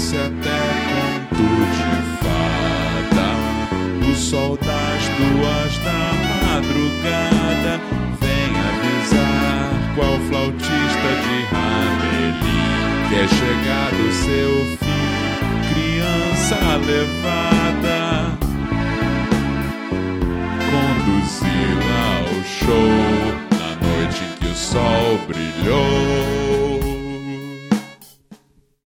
Parece até conto de fada. O sol das duas da madrugada vem avisar qual flautista de Ramelin quer chegar o seu fim, criança levada. Conduzi-la ao show na noite em que o sol brilhou